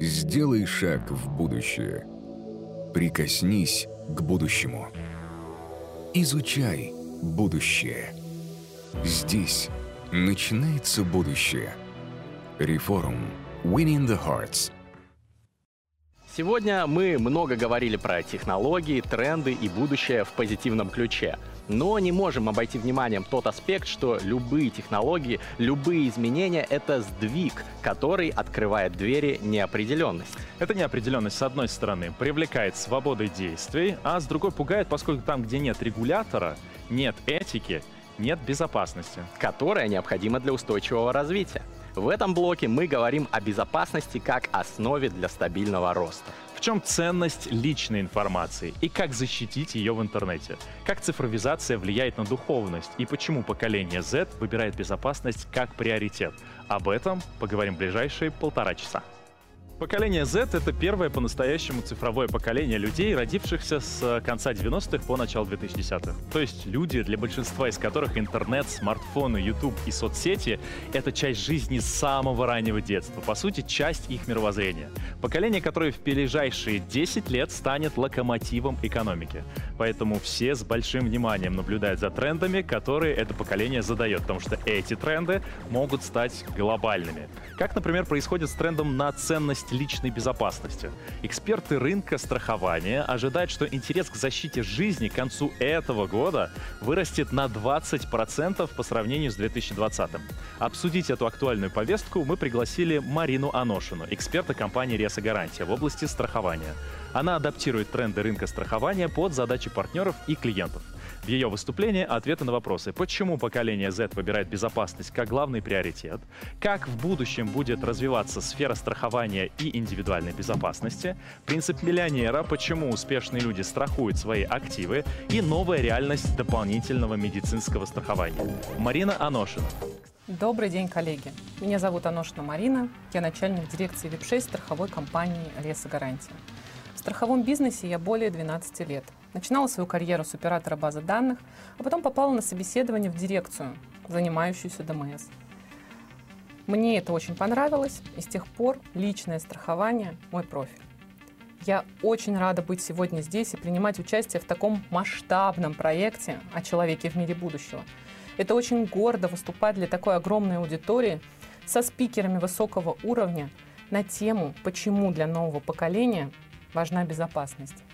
Сделай шаг в будущее. Прикоснись к будущему. Изучай будущее. Здесь начинается будущее. Реформ. Winning the Hearts. Сегодня мы много говорили про технологии, тренды и будущее в позитивном ключе. Но не можем обойти вниманием тот аспект, что любые технологии, любые изменения — это сдвиг, который открывает двери неопределенности. Эта неопределенность, с одной стороны, привлекает свободой действий, а с другой пугает, поскольку там, где нет регулятора, нет этики, нет безопасности. Которая необходима для устойчивого развития. В этом блоке мы говорим о безопасности как основе для стабильного роста. Чем ценность личной информации и как защитить ее в интернете? Как цифровизация влияет на духовность и почему поколение Z выбирает безопасность как приоритет? Об этом поговорим в ближайшие полтора часа. Поколение Z — это первое по-настоящему цифровое поколение людей, родившихся с конца 90-х по начало 2010-х. То есть люди, для большинства из которых интернет, смартфоны, YouTube и соцсети — это часть жизни с самого раннего детства, по сути, часть их мировоззрения. Поколение, которое в ближайшие 10 лет станет локомотивом экономики. Поэтому все с большим вниманием наблюдают за трендами, которые это поколение задает, потому что эти тренды могут стать глобальными. Как, например, происходит с трендом на ценность личной безопасности. Эксперты рынка страхования ожидают, что интерес к защите жизни к концу этого года вырастет на 20% по сравнению с 2020. Обсудить эту актуальную повестку мы пригласили Марину Аношину, эксперта компании «Реса Гарантия» в области страхования. Она адаптирует тренды рынка страхования под задачи партнеров и клиентов. В ее выступлении ответы на вопросы, почему поколение Z выбирает безопасность как главный приоритет, как в будущем будет развиваться сфера страхования и индивидуальной безопасности, принцип миллионера, почему успешные люди страхуют свои активы и новая реальность дополнительного медицинского страхования. Марина Аношина. Добрый день, коллеги. Меня зовут Аношина Марина. Я начальник дирекции ВИП-6 страховой компании «Леса Гарантия». Страховом бизнесе я более 12 лет. Начинала свою карьеру с оператора базы данных, а потом попала на собеседование в дирекцию, занимающуюся ДМС. Мне это очень понравилось, и с тех пор личное страхование – мой профиль. Я очень рада быть сегодня здесь и принимать участие в таком масштабном проекте о человеке в мире будущего. Это очень гордо выступать для такой огромной аудитории со спикерами высокого уровня на тему, почему для нового поколения важна безопасность.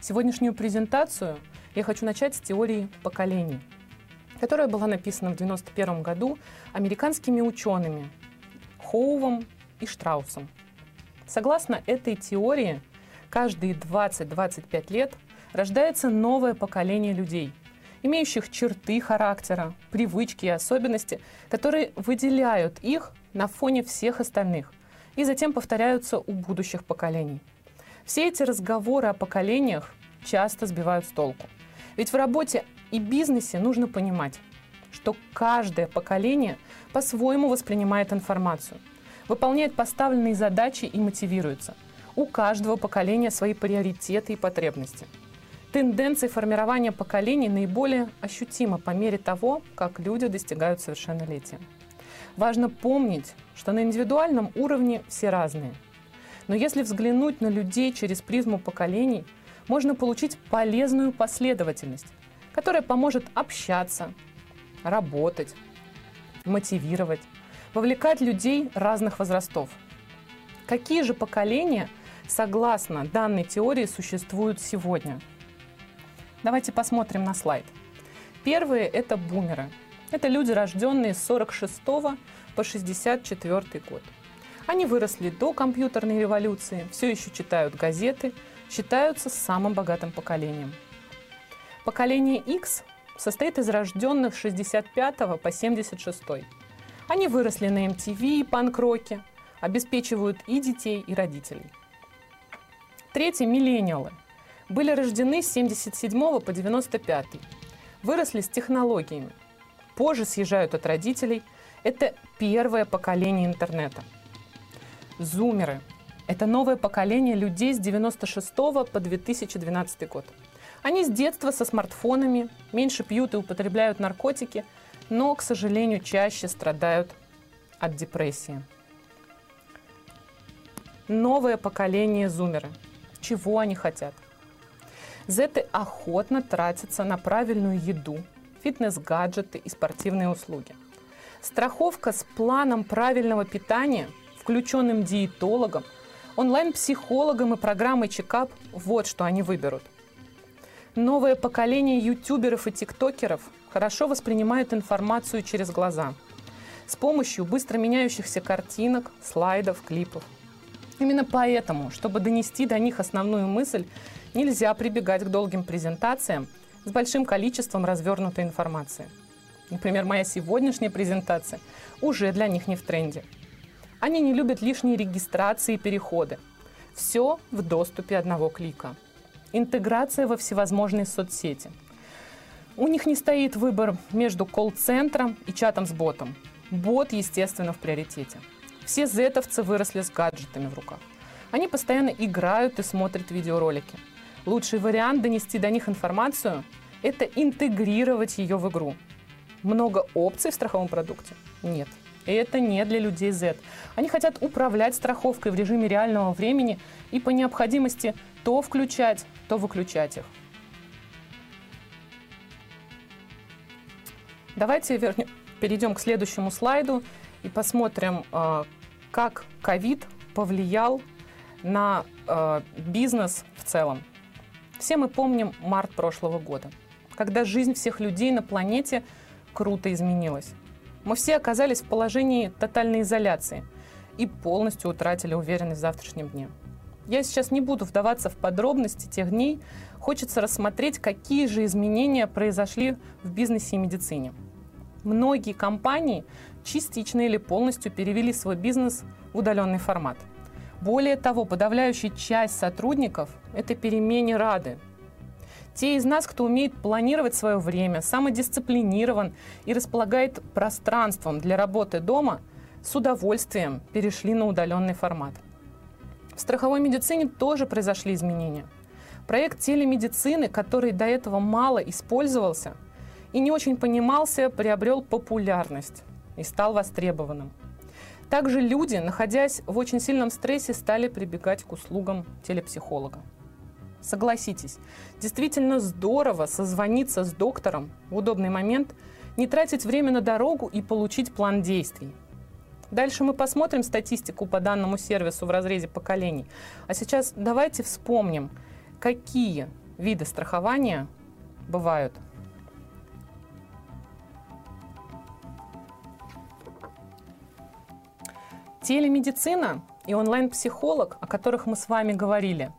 Сегодняшнюю презентацию я хочу начать с теории поколений, которая была написана в 1991 году американскими учеными Хоувом и Штраусом. Согласно этой теории, каждые 20-25 лет рождается новое поколение людей, имеющих черты характера, привычки и особенности, которые выделяют их на фоне всех остальных и затем повторяются у будущих поколений – все эти разговоры о поколениях часто сбивают с толку. Ведь в работе и бизнесе нужно понимать, что каждое поколение по-своему воспринимает информацию, выполняет поставленные задачи и мотивируется. У каждого поколения свои приоритеты и потребности. Тенденции формирования поколений наиболее ощутимы по мере того, как люди достигают совершеннолетия. Важно помнить, что на индивидуальном уровне все разные – но если взглянуть на людей через призму поколений, можно получить полезную последовательность, которая поможет общаться, работать, мотивировать, вовлекать людей разных возрастов. Какие же поколения, согласно данной теории, существуют сегодня? Давайте посмотрим на слайд. Первые – это бумеры. Это люди, рожденные с 46 по 64 год. Они выросли до компьютерной революции, все еще читают газеты, считаются самым богатым поколением. Поколение X состоит из рожденных с 65 по 76. Они выросли на MTV и панк-роке, обеспечивают и детей, и родителей. Третьи – миллениалы. Были рождены с 77 по 95. Выросли с технологиями. Позже съезжают от родителей. Это первое поколение интернета – Зумеры – это новое поколение людей с 96 по 2012 год. Они с детства со смартфонами, меньше пьют и употребляют наркотики, но, к сожалению, чаще страдают от депрессии. новое поколение зумеры. Чего они хотят? Зеты охотно тратятся на правильную еду, фитнес-гаджеты и спортивные услуги. Страховка с планом правильного питания, включенным диетологом, онлайн-психологом и программой чекап – вот что они выберут. Новое поколение ютуберов и тиктокеров хорошо воспринимают информацию через глаза с помощью быстро меняющихся картинок, слайдов, клипов. Именно поэтому, чтобы донести до них основную мысль, нельзя прибегать к долгим презентациям с большим количеством развернутой информации. Например, моя сегодняшняя презентация уже для них не в тренде. Они не любят лишние регистрации и переходы. Все в доступе одного клика. Интеграция во всевозможные соцсети. У них не стоит выбор между колл-центром и чатом с ботом. Бот, естественно, в приоритете. Все зетовцы выросли с гаджетами в руках. Они постоянно играют и смотрят видеоролики. Лучший вариант донести до них информацию – это интегрировать ее в игру. Много опций в страховом продукте? Нет. Это не для людей Z. Они хотят управлять страховкой в режиме реального времени и по необходимости то включать, то выключать их. Давайте вернем, перейдем к следующему слайду и посмотрим, а, как ковид повлиял на э, бизнес в целом. Все мы помним март прошлого года, когда жизнь всех людей на планете круто изменилась. Мы все оказались в положении тотальной изоляции и полностью утратили уверенность в завтрашнем дне. Я сейчас не буду вдаваться в подробности тех дней. Хочется рассмотреть, какие же изменения произошли в бизнесе и медицине. Многие компании частично или полностью перевели свой бизнес в удаленный формат. Более того, подавляющая часть сотрудников этой перемене рады. Те из нас, кто умеет планировать свое время, самодисциплинирован и располагает пространством для работы дома, с удовольствием перешли на удаленный формат. В страховой медицине тоже произошли изменения. Проект телемедицины, который до этого мало использовался и не очень понимался, приобрел популярность и стал востребованным. Также люди, находясь в очень сильном стрессе, стали прибегать к услугам телепсихолога. Согласитесь, действительно здорово созвониться с доктором в удобный момент, не тратить время на дорогу и получить план действий. Дальше мы посмотрим статистику по данному сервису в разрезе поколений. А сейчас давайте вспомним, какие виды страхования бывают. Телемедицина и онлайн-психолог, о которых мы с вами говорили,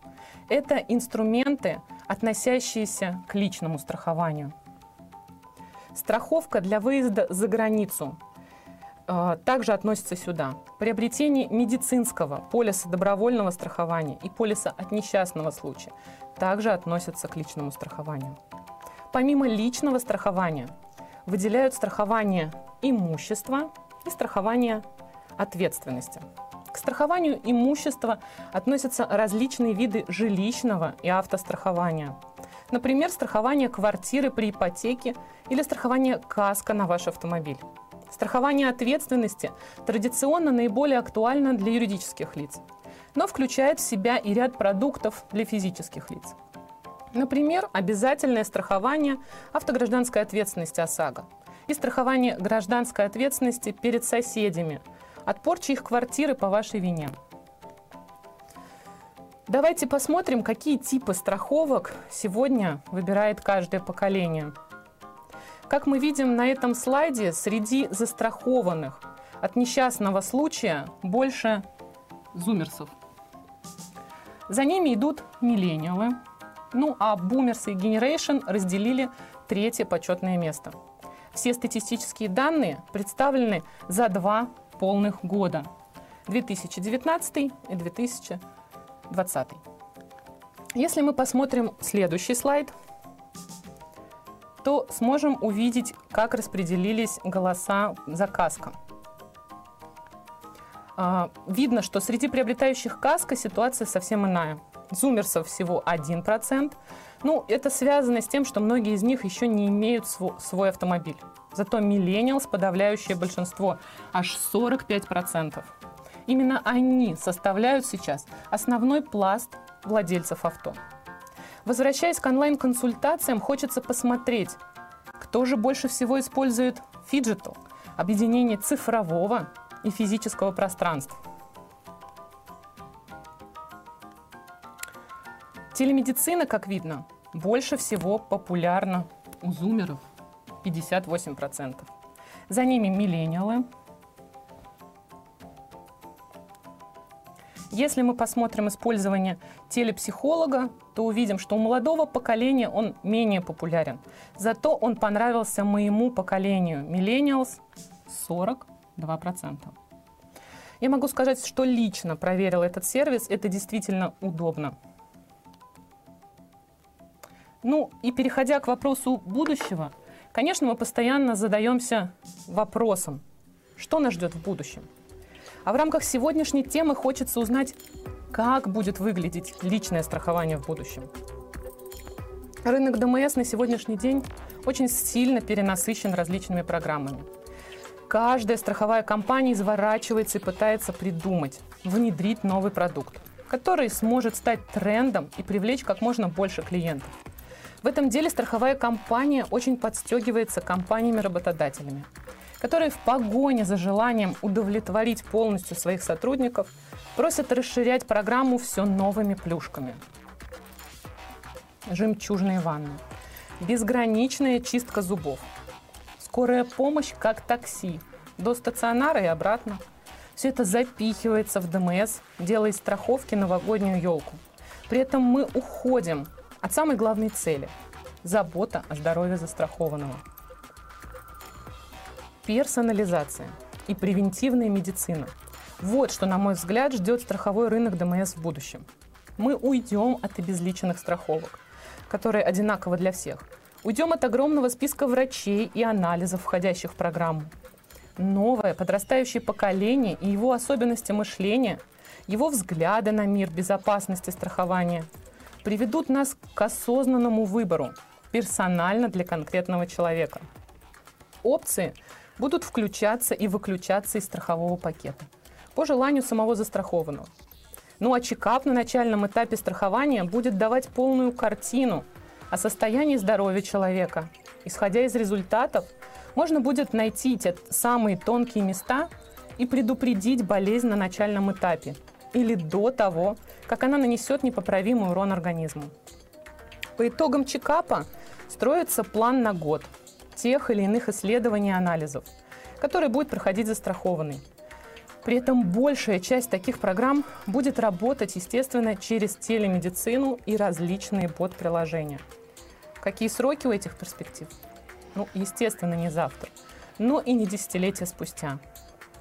это инструменты, относящиеся к личному страхованию. Страховка для выезда за границу э, также относится сюда. Приобретение медицинского полиса добровольного страхования и полиса от несчастного случая также относятся к личному страхованию. Помимо личного страхования выделяют страхование имущества и страхование ответственности. К страхованию имущества относятся различные виды жилищного и автострахования. Например, страхование квартиры при ипотеке или страхование каска на ваш автомобиль. Страхование ответственности традиционно наиболее актуально для юридических лиц, но включает в себя и ряд продуктов для физических лиц. Например, обязательное страхование автогражданской ответственности ОСАГО и страхование гражданской ответственности перед соседями – от порчи их квартиры по вашей вине. Давайте посмотрим, какие типы страховок сегодня выбирает каждое поколение. Как мы видим на этом слайде, среди застрахованных от несчастного случая больше зумерсов. За ними идут миллениалы, ну а бумерсы и генерейшн разделили третье почетное место. Все статистические данные представлены за два полных года 2019 и 2020. Если мы посмотрим следующий слайд, то сможем увидеть, как распределились голоса за каско. А, видно, что среди приобретающих каско ситуация совсем иная. Зумерсов всего 1%. Ну, это связано с тем, что многие из них еще не имеют свой автомобиль. Зато миллениалс подавляющее большинство, аж 45%. Именно они составляют сейчас основной пласт владельцев авто. Возвращаясь к онлайн-консультациям, хочется посмотреть, кто же больше всего использует phygital, объединение цифрового и физического пространства. Телемедицина, как видно, больше всего популярна у зумеров 58%. За ними миллениалы. Если мы посмотрим использование телепсихолога, то увидим, что у молодого поколения он менее популярен. Зато он понравился моему поколению. Millennials 42%. Я могу сказать, что лично проверил этот сервис. Это действительно удобно. Ну и переходя к вопросу будущего, конечно, мы постоянно задаемся вопросом, что нас ждет в будущем. А в рамках сегодняшней темы хочется узнать, как будет выглядеть личное страхование в будущем. Рынок ДМС на сегодняшний день очень сильно перенасыщен различными программами. Каждая страховая компания изворачивается и пытается придумать, внедрить новый продукт, который сможет стать трендом и привлечь как можно больше клиентов. В этом деле страховая компания очень подстегивается компаниями-работодателями, которые в погоне за желанием удовлетворить полностью своих сотрудников просят расширять программу все новыми плюшками. Жемчужные ванны, безграничная чистка зубов, скорая помощь как такси, до стационара и обратно. Все это запихивается в ДМС, делая из страховки новогоднюю елку. При этом мы уходим от самой главной цели – забота о здоровье застрахованного. Персонализация и превентивная медицина – вот что, на мой взгляд, ждет страховой рынок ДМС в будущем. Мы уйдем от обезличенных страховок, которые одинаковы для всех. Уйдем от огромного списка врачей и анализов, входящих в программу. Новое подрастающее поколение и его особенности мышления, его взгляды на мир безопасности страхования – приведут нас к осознанному выбору, персонально для конкретного человека. Опции будут включаться и выключаться из страхового пакета по желанию самого застрахованного. Ну а чекап на начальном этапе страхования будет давать полную картину о состоянии здоровья человека. Исходя из результатов, можно будет найти те самые тонкие места и предупредить болезнь на начальном этапе или до того, как она нанесет непоправимый урон организму. По итогам чекапа строится план на год тех или иных исследований и анализов, которые будет проходить застрахованный. При этом большая часть таких программ будет работать, естественно, через телемедицину и различные подприложения. Какие сроки у этих перспектив? Ну, естественно, не завтра, но и не десятилетия спустя.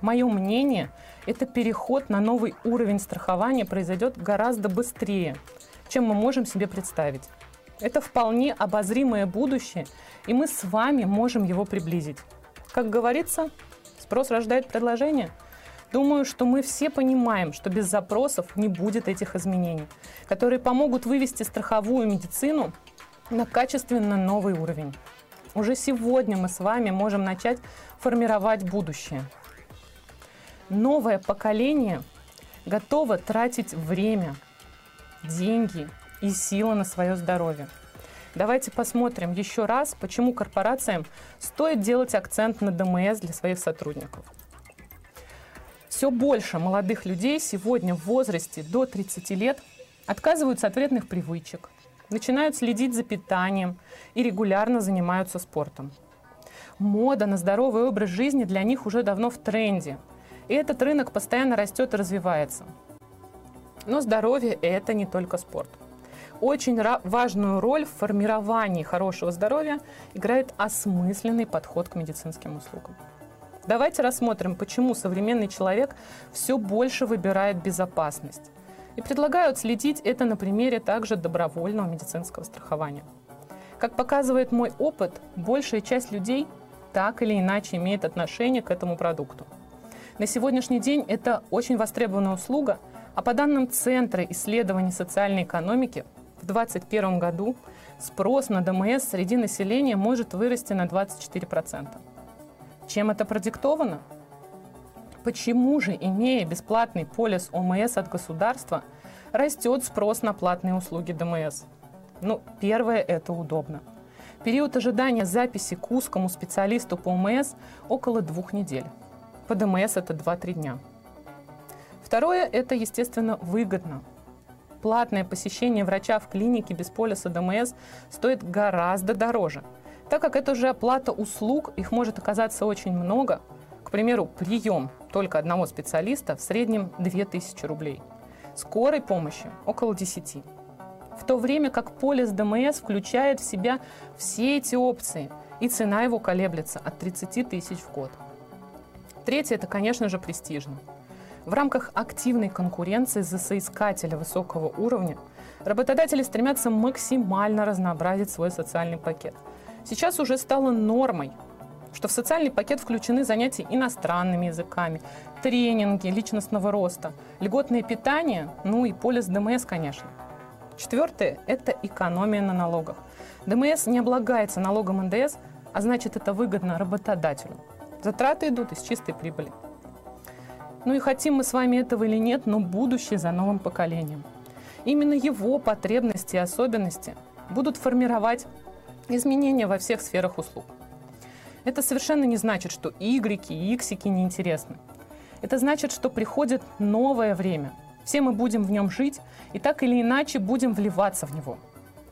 Мое мнение, это переход на новый уровень страхования произойдет гораздо быстрее, чем мы можем себе представить. Это вполне обозримое будущее, и мы с вами можем его приблизить. Как говорится, спрос рождает предложение. Думаю, что мы все понимаем, что без запросов не будет этих изменений, которые помогут вывести страховую медицину на качественно новый уровень. Уже сегодня мы с вами можем начать формировать будущее – новое поколение готово тратить время, деньги и силы на свое здоровье. Давайте посмотрим еще раз, почему корпорациям стоит делать акцент на ДМС для своих сотрудников. Все больше молодых людей сегодня в возрасте до 30 лет отказываются от вредных привычек, начинают следить за питанием и регулярно занимаются спортом. Мода на здоровый образ жизни для них уже давно в тренде – и этот рынок постоянно растет и развивается. Но здоровье – это не только спорт. Очень важную роль в формировании хорошего здоровья играет осмысленный подход к медицинским услугам. Давайте рассмотрим, почему современный человек все больше выбирает безопасность. И предлагаю следить это на примере также добровольного медицинского страхования. Как показывает мой опыт, большая часть людей так или иначе имеет отношение к этому продукту – на сегодняшний день это очень востребованная услуга, а по данным Центра исследований социальной экономики, в 2021 году спрос на ДМС среди населения может вырасти на 24%. Чем это продиктовано? Почему же, имея бесплатный полис ОМС от государства, растет спрос на платные услуги ДМС? Ну, первое – это удобно. Период ожидания записи к узкому специалисту по ОМС около двух недель. По ДМС это 2-3 дня. Второе – это, естественно, выгодно. Платное посещение врача в клинике без полиса ДМС стоит гораздо дороже, так как это уже оплата услуг, их может оказаться очень много. К примеру, прием только одного специалиста в среднем 2000 рублей. Скорой помощи около 10. В то время как полис ДМС включает в себя все эти опции, и цена его колеблется от 30 тысяч в год. Третье – это, конечно же, престижно. В рамках активной конкуренции за соискателя высокого уровня работодатели стремятся максимально разнообразить свой социальный пакет. Сейчас уже стало нормой, что в социальный пакет включены занятия иностранными языками, тренинги личностного роста, льготное питание, ну и полис ДМС, конечно. Четвертое – это экономия на налогах. ДМС не облагается налогом НДС, а значит, это выгодно работодателю. Затраты идут из чистой прибыли. Ну и хотим мы с вами этого или нет, но будущее за новым поколением. Именно его потребности и особенности будут формировать изменения во всех сферах услуг. Это совершенно не значит, что игреки и иксики неинтересны. Это значит, что приходит новое время. Все мы будем в нем жить и так или иначе будем вливаться в него.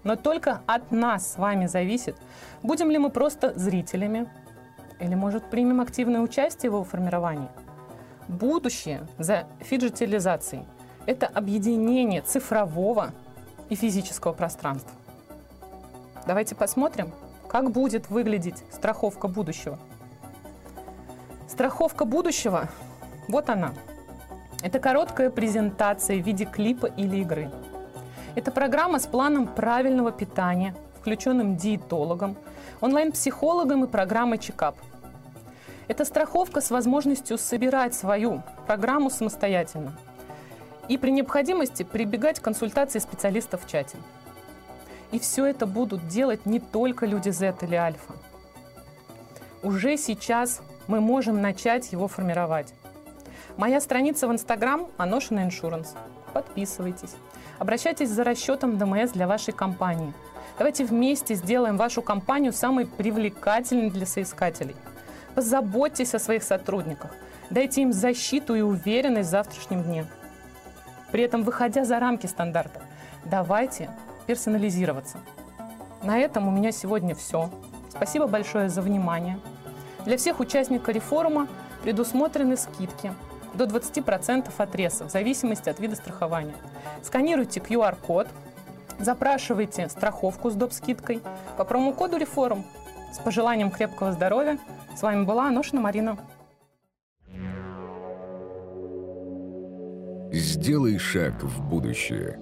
Но только от нас с вами зависит, будем ли мы просто зрителями или, может, примем активное участие в его формировании – Будущее за фиджитализацией – это объединение цифрового и физического пространства. Давайте посмотрим, как будет выглядеть страховка будущего. Страховка будущего – вот она. Это короткая презентация в виде клипа или игры. Это программа с планом правильного питания, включенным диетологом, онлайн-психологом и программой чекап – это страховка с возможностью собирать свою программу самостоятельно и при необходимости прибегать к консультации специалистов в чате. И все это будут делать не только люди Z или Альфа. Уже сейчас мы можем начать его формировать. Моя страница в Инстаграм Аношина Insurance. Подписывайтесь. Обращайтесь за расчетом ДМС для вашей компании. Давайте вместе сделаем вашу компанию самой привлекательной для соискателей – Позаботьтесь о своих сотрудниках. Дайте им защиту и уверенность в завтрашнем дне. При этом, выходя за рамки стандарта, давайте персонализироваться. На этом у меня сегодня все. Спасибо большое за внимание. Для всех участников реформа предусмотрены скидки до 20% отреза в зависимости от вида страхования. Сканируйте QR-код, запрашивайте страховку с доп. скидкой по промокоду реформ. С пожеланием крепкого здоровья с вами была Аношина Марина. Сделай шаг в будущее.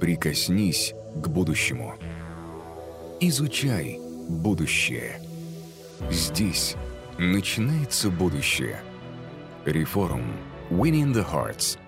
Прикоснись к будущему. Изучай будущее. Здесь начинается будущее. Реформ. Winning the Hearts –